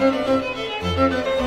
Müzik